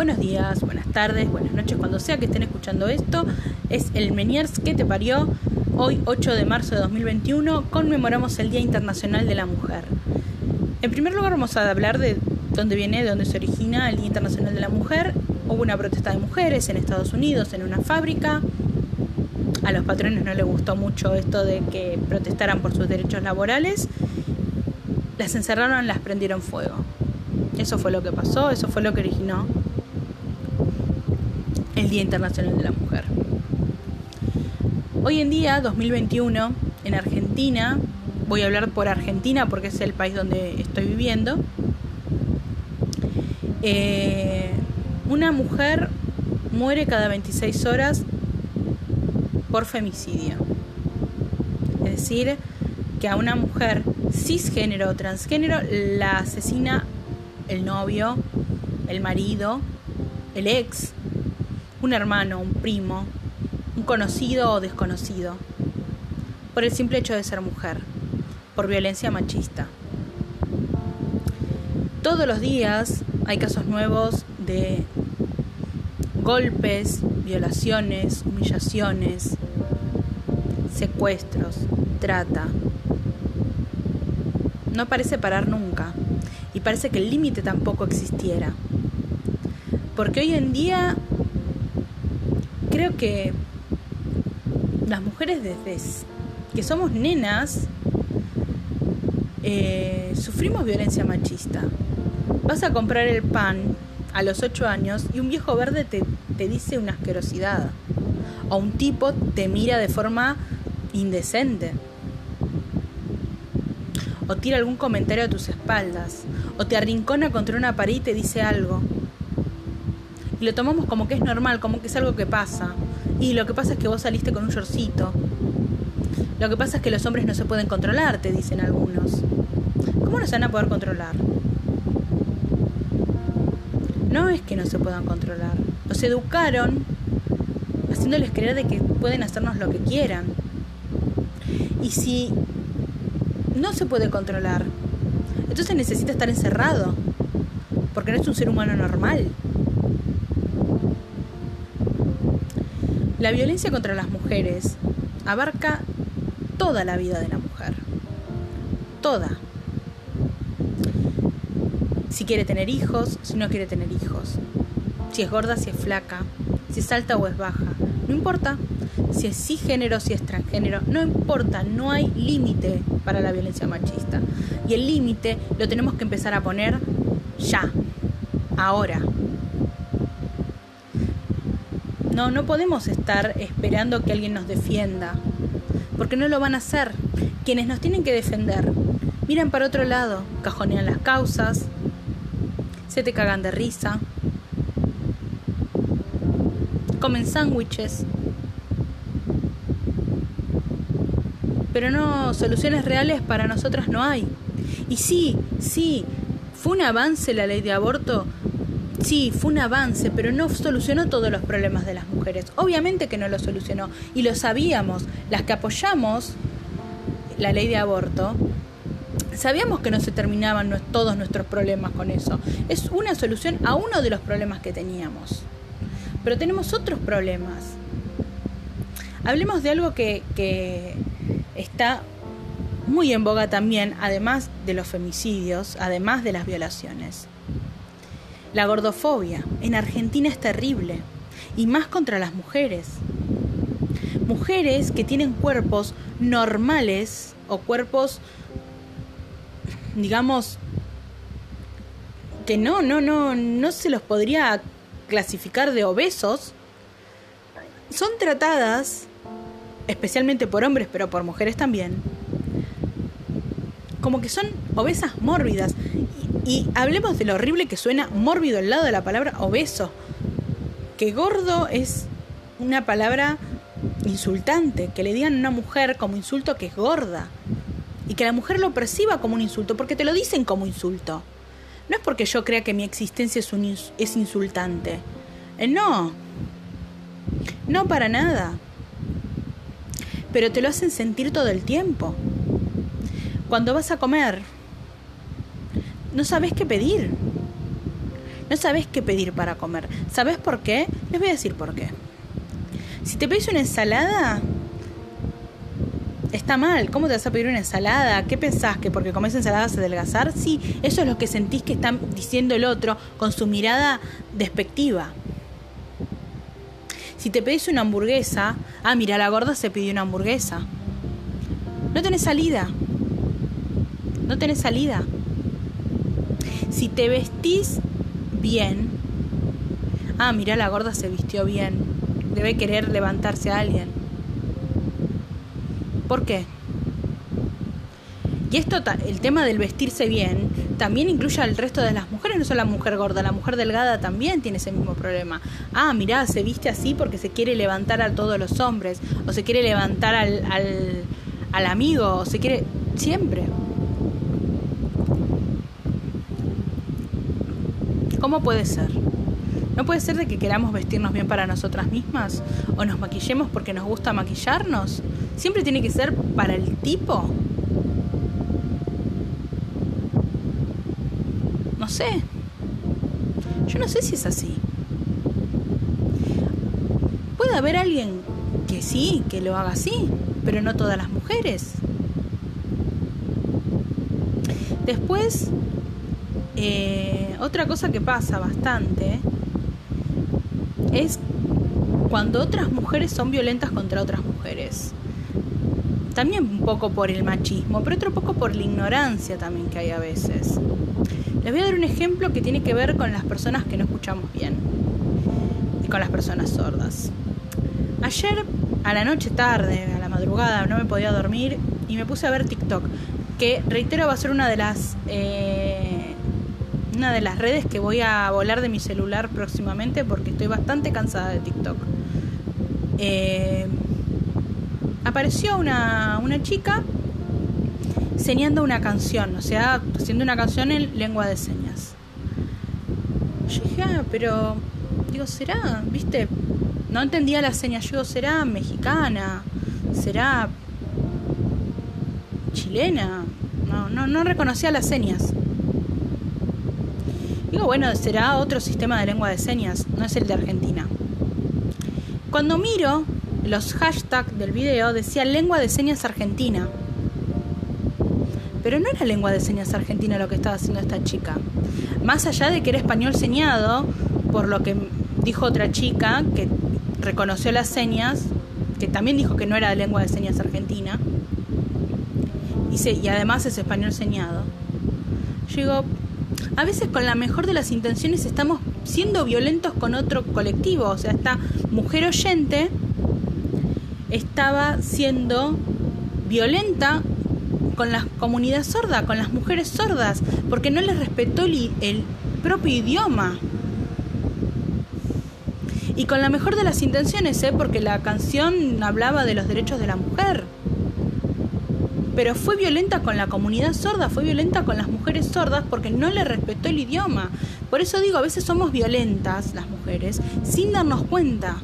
buenos días, buenas tardes, buenas noches, cuando sea que estén escuchando esto. Es el Meniers que te parió. Hoy, 8 de marzo de 2021, conmemoramos el Día Internacional de la Mujer. En primer lugar, vamos a hablar de dónde viene, de dónde se origina el Día Internacional de la Mujer. Hubo una protesta de mujeres en Estados Unidos, en una fábrica. A los patrones no les gustó mucho esto de que protestaran por sus derechos laborales. Las encerraron, las prendieron fuego. Eso fue lo que pasó, eso fue lo que originó el Día Internacional de la Mujer. Hoy en día, 2021, en Argentina, voy a hablar por Argentina porque es el país donde estoy viviendo, eh, una mujer muere cada 26 horas por femicidio. Es decir, que a una mujer cisgénero o transgénero la asesina el novio, el marido, el ex, un hermano, un primo, un conocido o desconocido, por el simple hecho de ser mujer, por violencia machista. Todos los días hay casos nuevos de golpes, violaciones, humillaciones, secuestros, trata. No parece parar nunca y parece que el límite tampoco existiera. Porque hoy en día creo que las mujeres desde que somos nenas eh, sufrimos violencia machista. Vas a comprar el pan a los 8 años y un viejo verde te, te dice una asquerosidad. O un tipo te mira de forma indecente o tira algún comentario a tus espaldas, o te arrincona contra una pared y te dice algo. Y lo tomamos como que es normal, como que es algo que pasa. Y lo que pasa es que vos saliste con un shortcito. Lo que pasa es que los hombres no se pueden controlar, te dicen algunos. ¿Cómo no se van a poder controlar? No es que no se puedan controlar. Los educaron haciéndoles creer de que pueden hacernos lo que quieran. Y si no se puede controlar. Entonces necesita estar encerrado, porque no es un ser humano normal. La violencia contra las mujeres abarca toda la vida de la mujer. Toda. Si quiere tener hijos, si no quiere tener hijos. Si es gorda, si es flaca. Si es alta o es baja. No importa si es cisgénero, si es transgénero, no importa, no hay límite para la violencia machista. Y el límite lo tenemos que empezar a poner ya, ahora. No, no podemos estar esperando que alguien nos defienda, porque no lo van a hacer. Quienes nos tienen que defender miran para otro lado, cajonean las causas, se te cagan de risa, comen sándwiches, pero no, soluciones reales para nosotras no hay. Y sí, sí, fue un avance la ley de aborto, sí, fue un avance, pero no solucionó todos los problemas de las mujeres. Obviamente que no lo solucionó, y lo sabíamos, las que apoyamos la ley de aborto, sabíamos que no se terminaban todos nuestros problemas con eso. Es una solución a uno de los problemas que teníamos. Pero tenemos otros problemas. Hablemos de algo que, que está muy en boga también, además de los femicidios, además de las violaciones. La gordofobia en Argentina es terrible, y más contra las mujeres. Mujeres que tienen cuerpos normales o cuerpos, digamos, que no, no, no, no se los podría clasificar de obesos, son tratadas especialmente por hombres, pero por mujeres también, como que son obesas mórbidas. Y, hablemos de lo horrible que suena mórbido al lado de la palabra obeso. Que gordo es una palabra insultante, que le digan a una mujer como insulto que es gorda. Y que la mujer lo perciba como un insulto, porque te lo dicen como insulto. No es porque yo crea que mi existencia es, es insultante. Eh, no. No para nada pero te lo hacen sentir todo el tiempo. Cuando vas a comer, no sabes qué pedir. No sabes qué pedir para comer. ¿Sabes por qué? Les voy a decir por qué. Si te pedís una ensalada, está mal. ¿Cómo te vas a pedir una ensalada? ¿Qué pensás? ¿Que porque comes ensalada se adelgazar? Sí, eso es lo que sentís que está diciendo el otro con su mirada despectiva. Si te pedís una hamburguesa, ah, mira, la gorda se pidió una hamburguesa. No tenés salida. No tenés salida. Si te vestís bien, ah, mira, la gorda se vistió bien. Debe querer levantarse a alguien. ¿Por qué? Y esto, el tema del vestirse bien, también incluye al resto de las mujeres, no solo la mujer gorda, la mujer delgada también tiene ese mismo problema. Ah, mirá, se viste así porque se quiere levantar a todos los hombres, o se quiere levantar al, al, al amigo, o se quiere... Siempre. ¿Cómo puede ser? ¿No puede ser de que queramos vestirnos bien para nosotras mismas? ¿O nos maquillemos porque nos gusta maquillarnos? ¿Siempre tiene que ser para el tipo? No sé. Yo no sé si es así. Puede haber alguien que sí, que lo haga así, pero no todas las mujeres. Después, eh, otra cosa que pasa bastante es cuando otras mujeres son violentas contra otras mujeres. También un poco por el machismo, pero otro poco por la ignorancia también que hay a veces. Les voy a dar un ejemplo que tiene que ver con las personas que no escuchamos bien y con las personas sordas. Ayer a la noche tarde, a la madrugada, no me podía dormir y me puse a ver TikTok, que reitero va a ser una de las eh, una de las redes que voy a volar de mi celular próximamente porque estoy bastante cansada de TikTok. Eh, apareció una, una chica enseñando una canción, o sea, haciendo una canción en lengua de señas. Yo dije, ah, pero, digo, ¿será? ¿Viste? No entendía la señas, yo digo, ¿será mexicana? ¿Será chilena? No, no, no reconocía las señas. Bueno, será otro sistema de lengua de señas, no es el de Argentina. Cuando miro los hashtags del video decía lengua de señas argentina. Pero no era lengua de señas argentina lo que estaba haciendo esta chica. Más allá de que era español señado, por lo que dijo otra chica que reconoció las señas, que también dijo que no era lengua de señas argentina, y, y además es español señado. Yo digo, a veces con la mejor de las intenciones estamos siendo violentos con otro colectivo. O sea, esta mujer oyente estaba siendo violenta con la comunidad sorda, con las mujeres sordas, porque no les respetó el, propio idioma. Y con la mejor de las intenciones, ¿eh? porque la canción hablaba de los derechos de la mujer pero fue violenta con la comunidad sorda, fue violenta con las mujeres sordas porque no le respetó el idioma. Por eso digo, a veces somos violentas las mujeres sin darnos cuenta.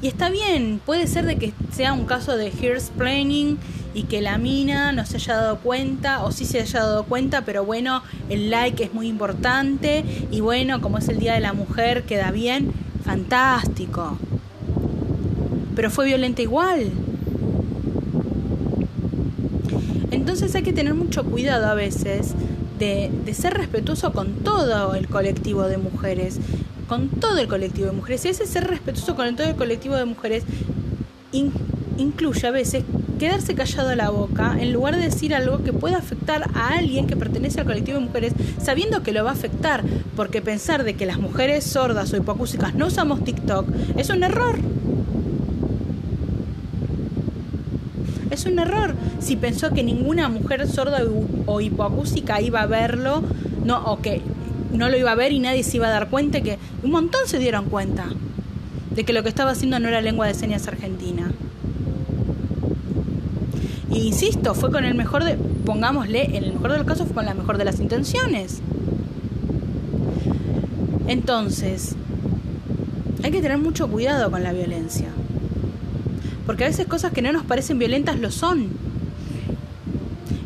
Y está bien, puede ser de que sea un caso de planning y que la mina no se haya dado cuenta o sí se haya dado cuenta, pero bueno, el like es muy importante y bueno, como es el Día de la Mujer, queda bien, fantástico. Pero fue violenta igual. Entonces hay que tener mucho cuidado a veces de, ser respetuoso con todo el colectivo de mujeres, con todo el colectivo de mujeres. Y ese ser respetuoso con todo el colectivo de mujeres incluye a veces quedarse callado la boca en lugar de decir algo que pueda afectar a alguien que pertenece al colectivo de mujeres, sabiendo que lo va a afectar, porque pensar de que las mujeres sordas o hipocúsicas no usamos TikTok es un error. Un error. Si pensó que ninguna mujer sorda o hipoacústica iba a verlo, no, o que no lo iba a ver y nadie se iba a dar cuenta, que un montón se dieron cuenta de que lo que estaba haciendo no era lengua de señas argentina. Y insisto, fue con el mejor de, pongámosle, en el mejor de los casos fue con la mejor de las intenciones. Entonces, hay que tener mucho cuidado con la violencia. Porque a veces cosas que no nos parecen violentas lo son.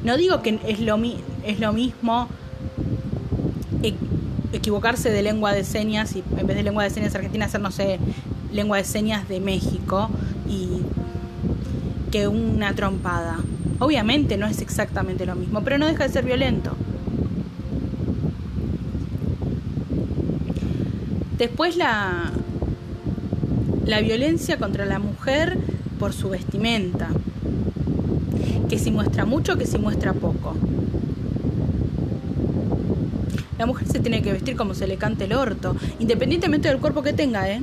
No digo que es lo, es lo mismo equivocarse de lengua de señas y en vez de lengua de señas argentina hacer, no sé, lengua de señas de México y que una trompada. Obviamente no es exactamente lo mismo, pero no deja de ser violento. Después la, la violencia contra la mujer por su vestimenta, que si muestra mucho, que si muestra poco. La mujer se tiene que vestir como se le cante el orto, independientemente del cuerpo que tenga, ¿eh?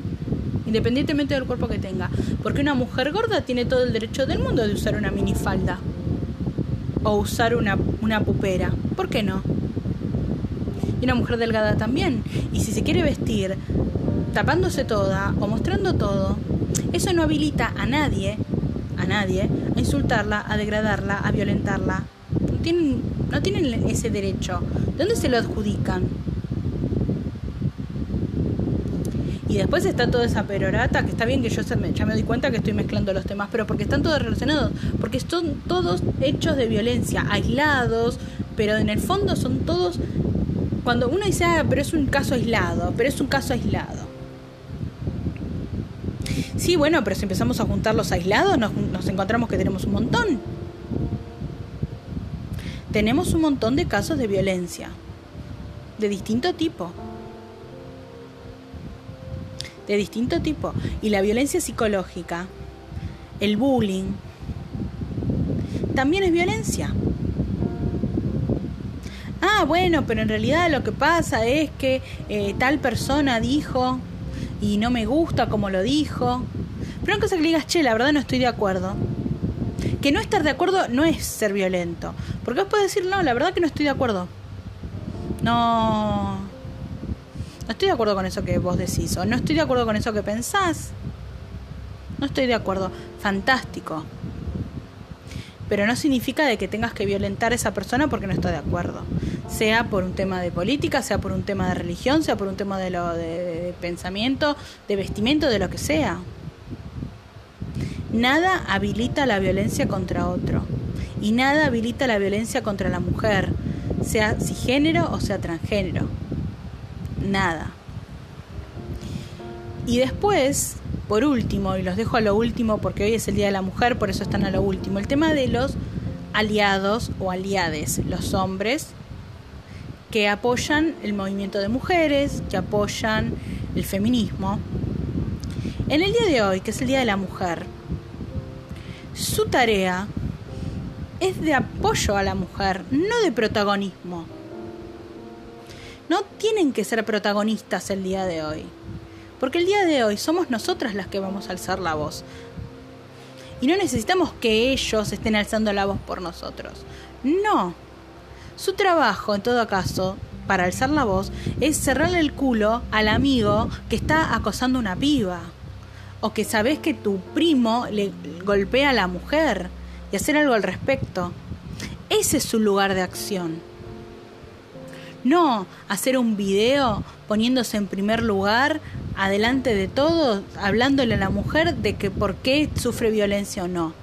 Independientemente del cuerpo que tenga. Porque una mujer gorda tiene todo el derecho del mundo de usar una minifalda. O usar una, una pupera. ¿Por qué no? Y una mujer delgada también. Y si se quiere vestir tapándose toda o mostrando todo, eso no habilita a nadie, a nadie, a insultarla, a degradarla, a violentarla. No tienen, no tienen ese derecho. ¿Dónde se lo adjudican? Y después está toda esa perorata, que está bien que yo ya me doy cuenta que estoy mezclando los temas, pero porque están todos relacionados, porque son todos hechos de violencia, aislados, pero en el fondo son todos... Cuando uno dice, ah, pero es un caso aislado, pero es un caso aislado. Sí, bueno, pero si empezamos a juntar los aislados, nos, nos encontramos que tenemos un montón. Tenemos un montón de casos de violencia, de distinto tipo. De distinto tipo. Y la violencia psicológica, el bullying, también es violencia. Ah, bueno, pero en realidad lo que pasa es que eh, tal persona dijo y no me gusta como lo dijo. Pero una cosa que le digas, che, la verdad no estoy de acuerdo. Que no estar de acuerdo no es ser violento. Porque vos podés decir, no, la verdad que no estoy de acuerdo. No. No estoy de acuerdo con eso que vos decís. O no estoy de acuerdo con eso que pensás. No estoy de acuerdo. Fantástico. Pero no significa de que tengas que violentar a esa persona porque no está de acuerdo sea por un tema de política, sea por un tema de religión, sea por un tema de, lo, de, pensamiento, de vestimento, de lo que sea. Nada habilita la violencia contra otro y nada habilita la violencia contra la mujer, sea cisgénero o sea transgénero. Nada. Y después, por último, y los dejo a lo último porque hoy es el Día de la Mujer, por eso están a lo último, el tema de los aliados o aliades, los hombres que apoyan el movimiento de mujeres, que apoyan el feminismo. En el día de hoy, que es el Día de la Mujer, su tarea es de apoyo a la mujer, no de protagonismo. No tienen que ser protagonistas el día de hoy, porque el día de hoy somos nosotras las que vamos a alzar la voz. Y no necesitamos que ellos estén alzando la voz por nosotros. No, su trabajo, en todo caso, para alzar la voz, es cerrarle el culo al amigo que está acosando una piba. O que sabes que tu primo le golpea a la mujer y hacer algo al respecto. Ese es su lugar de acción. No hacer un video poniéndose en primer lugar, adelante de todo, hablándole a la mujer de que por qué sufre violencia o no.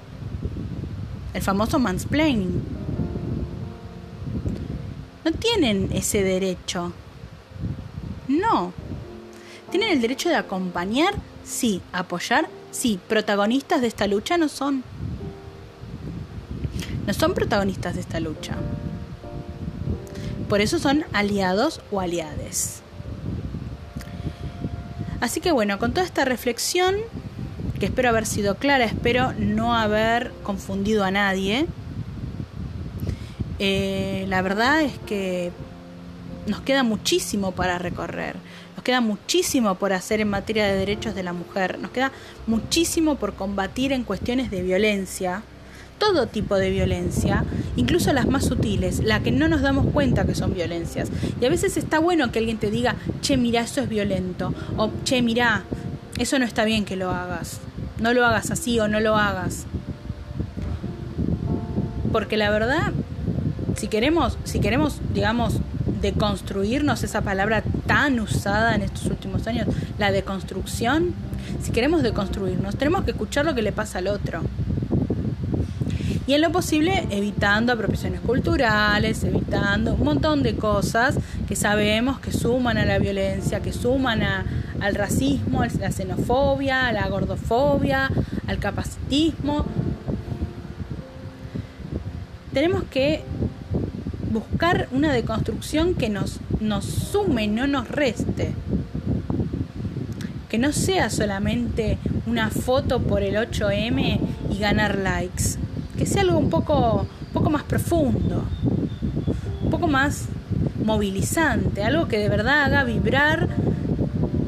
El famoso mansplaining no tienen ese derecho. No. Tienen el derecho de acompañar, sí, apoyar, sí. Protagonistas de esta lucha no son. No son protagonistas de esta lucha. Por eso son aliados o aliades. Así que bueno, con toda esta reflexión, que espero haber sido clara, espero no haber confundido a nadie, eh, la verdad es que nos queda muchísimo para recorrer, nos queda muchísimo por hacer en materia de derechos de la mujer, nos queda muchísimo por combatir en cuestiones de violencia, todo tipo de violencia, incluso las más sutiles, la que no nos damos cuenta que son violencias. Y a veces está bueno que alguien te diga, che, mira, eso es violento, o che, mira, eso no está bien que lo hagas, no lo hagas así o no lo hagas. Porque la verdad si queremos, si queremos, digamos, deconstruirnos esa palabra tan usada en estos últimos años, la deconstrucción, si queremos deconstruirnos, tenemos que escuchar lo que le pasa al otro. Y en lo posible evitando apropiaciones culturales, evitando un montón de cosas que sabemos que suman a la violencia, que suman al racismo, a la xenofobia, a la gordofobia, al capacitismo. Tenemos que buscar una deconstrucción que nos, nos sume, no nos reste. Que no sea solamente una foto por el 8M y ganar likes. Que sea algo un poco, un poco más profundo, un poco más movilizante, algo que de verdad haga vibrar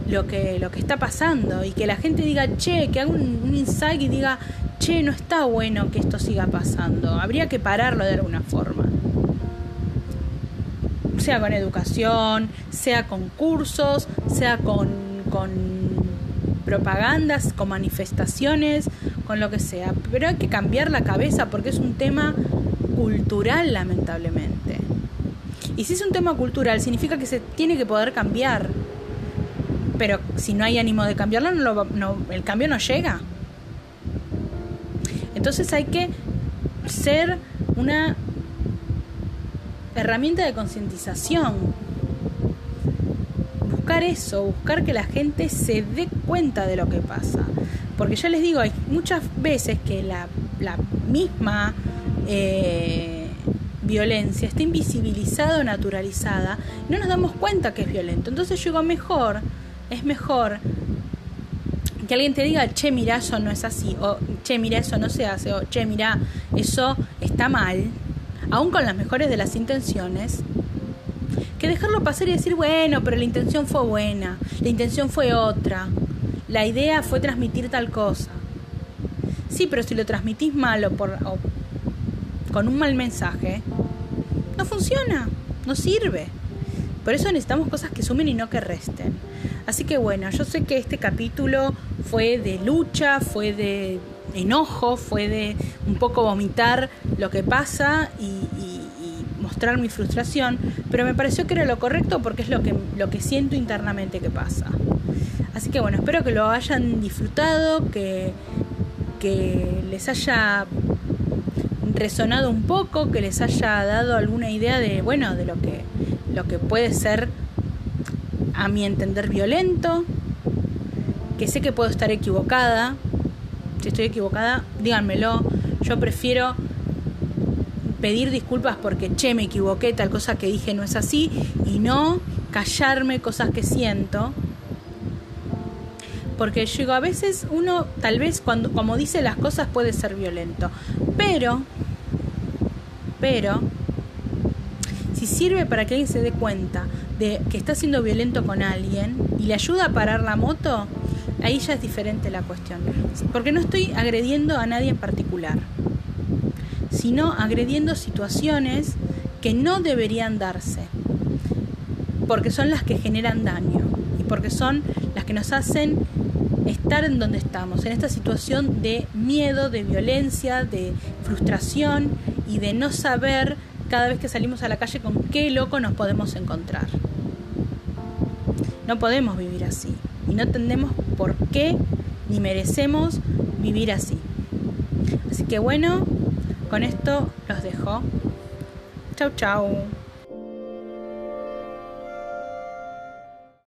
lo que, lo que está pasando. Y que la gente diga, che, que haga un, un insight y diga, che, no está bueno que esto siga pasando, habría que pararlo de alguna forma sea con educación, sea con cursos, sea con, con propagandas, con manifestaciones, con lo que sea. Pero hay que cambiar la cabeza porque es un tema cultural, lamentablemente. Y si es un tema cultural, significa que se tiene que poder cambiar. Pero si no hay ánimo de cambiarlo, no, el cambio no llega. Entonces hay que ser una herramienta de concientización. Buscar eso, buscar que la gente se dé cuenta de lo que pasa. Porque ya les digo, hay muchas veces que la, misma eh, violencia está invisibilizada o naturalizada, no nos damos cuenta que es violento. Entonces yo digo, mejor, es mejor que alguien te diga, che, mira, eso no es así, o che, mira, eso no se hace, o che, mira, eso está mal, aún con las mejores de las intenciones, que dejarlo pasar y decir, bueno, pero la intención fue buena, la intención fue otra, la idea fue transmitir tal cosa. Sí, pero si lo transmitís mal o, por, con un mal mensaje, no funciona, no sirve. Por eso necesitamos cosas que sumen y no que resten. Así que bueno, yo sé que este capítulo fue de lucha, fue de enojo, fue de un poco vomitar lo que pasa y, mostrar mi frustración, pero me pareció que era lo correcto porque es lo que, lo que siento internamente que pasa. Así que bueno, espero que lo hayan disfrutado, que, que les haya resonado un poco, que les haya dado alguna idea de, bueno, de lo que, lo que puede ser a mi entender violento, que sé que puedo estar equivocada, si estoy equivocada, díganmelo. Yo prefiero pedir disculpas porque, che, me equivoqué, tal cosa que dije no es así, y no callarme cosas que siento. Porque yo digo, a veces uno, tal vez, cuando, como dice las cosas, puede ser violento. Pero, pero, si sirve para que alguien se dé cuenta de que está siendo violento con alguien y le ayuda a parar la moto, ahí ya es diferente la cuestión. Porque no estoy agrediendo a nadie en particular, sino agrediendo situaciones que no deberían darse, porque son las que generan daño y porque son las que nos hacen estar en donde estamos, en esta situación de miedo, de violencia, de frustración y de no saber cada vez que salimos a la calle con qué loco nos podemos encontrar. No podemos vivir así y no tenemos por qué ni merecemos vivir así. Así que bueno, con esto los dejo. Chau, chau.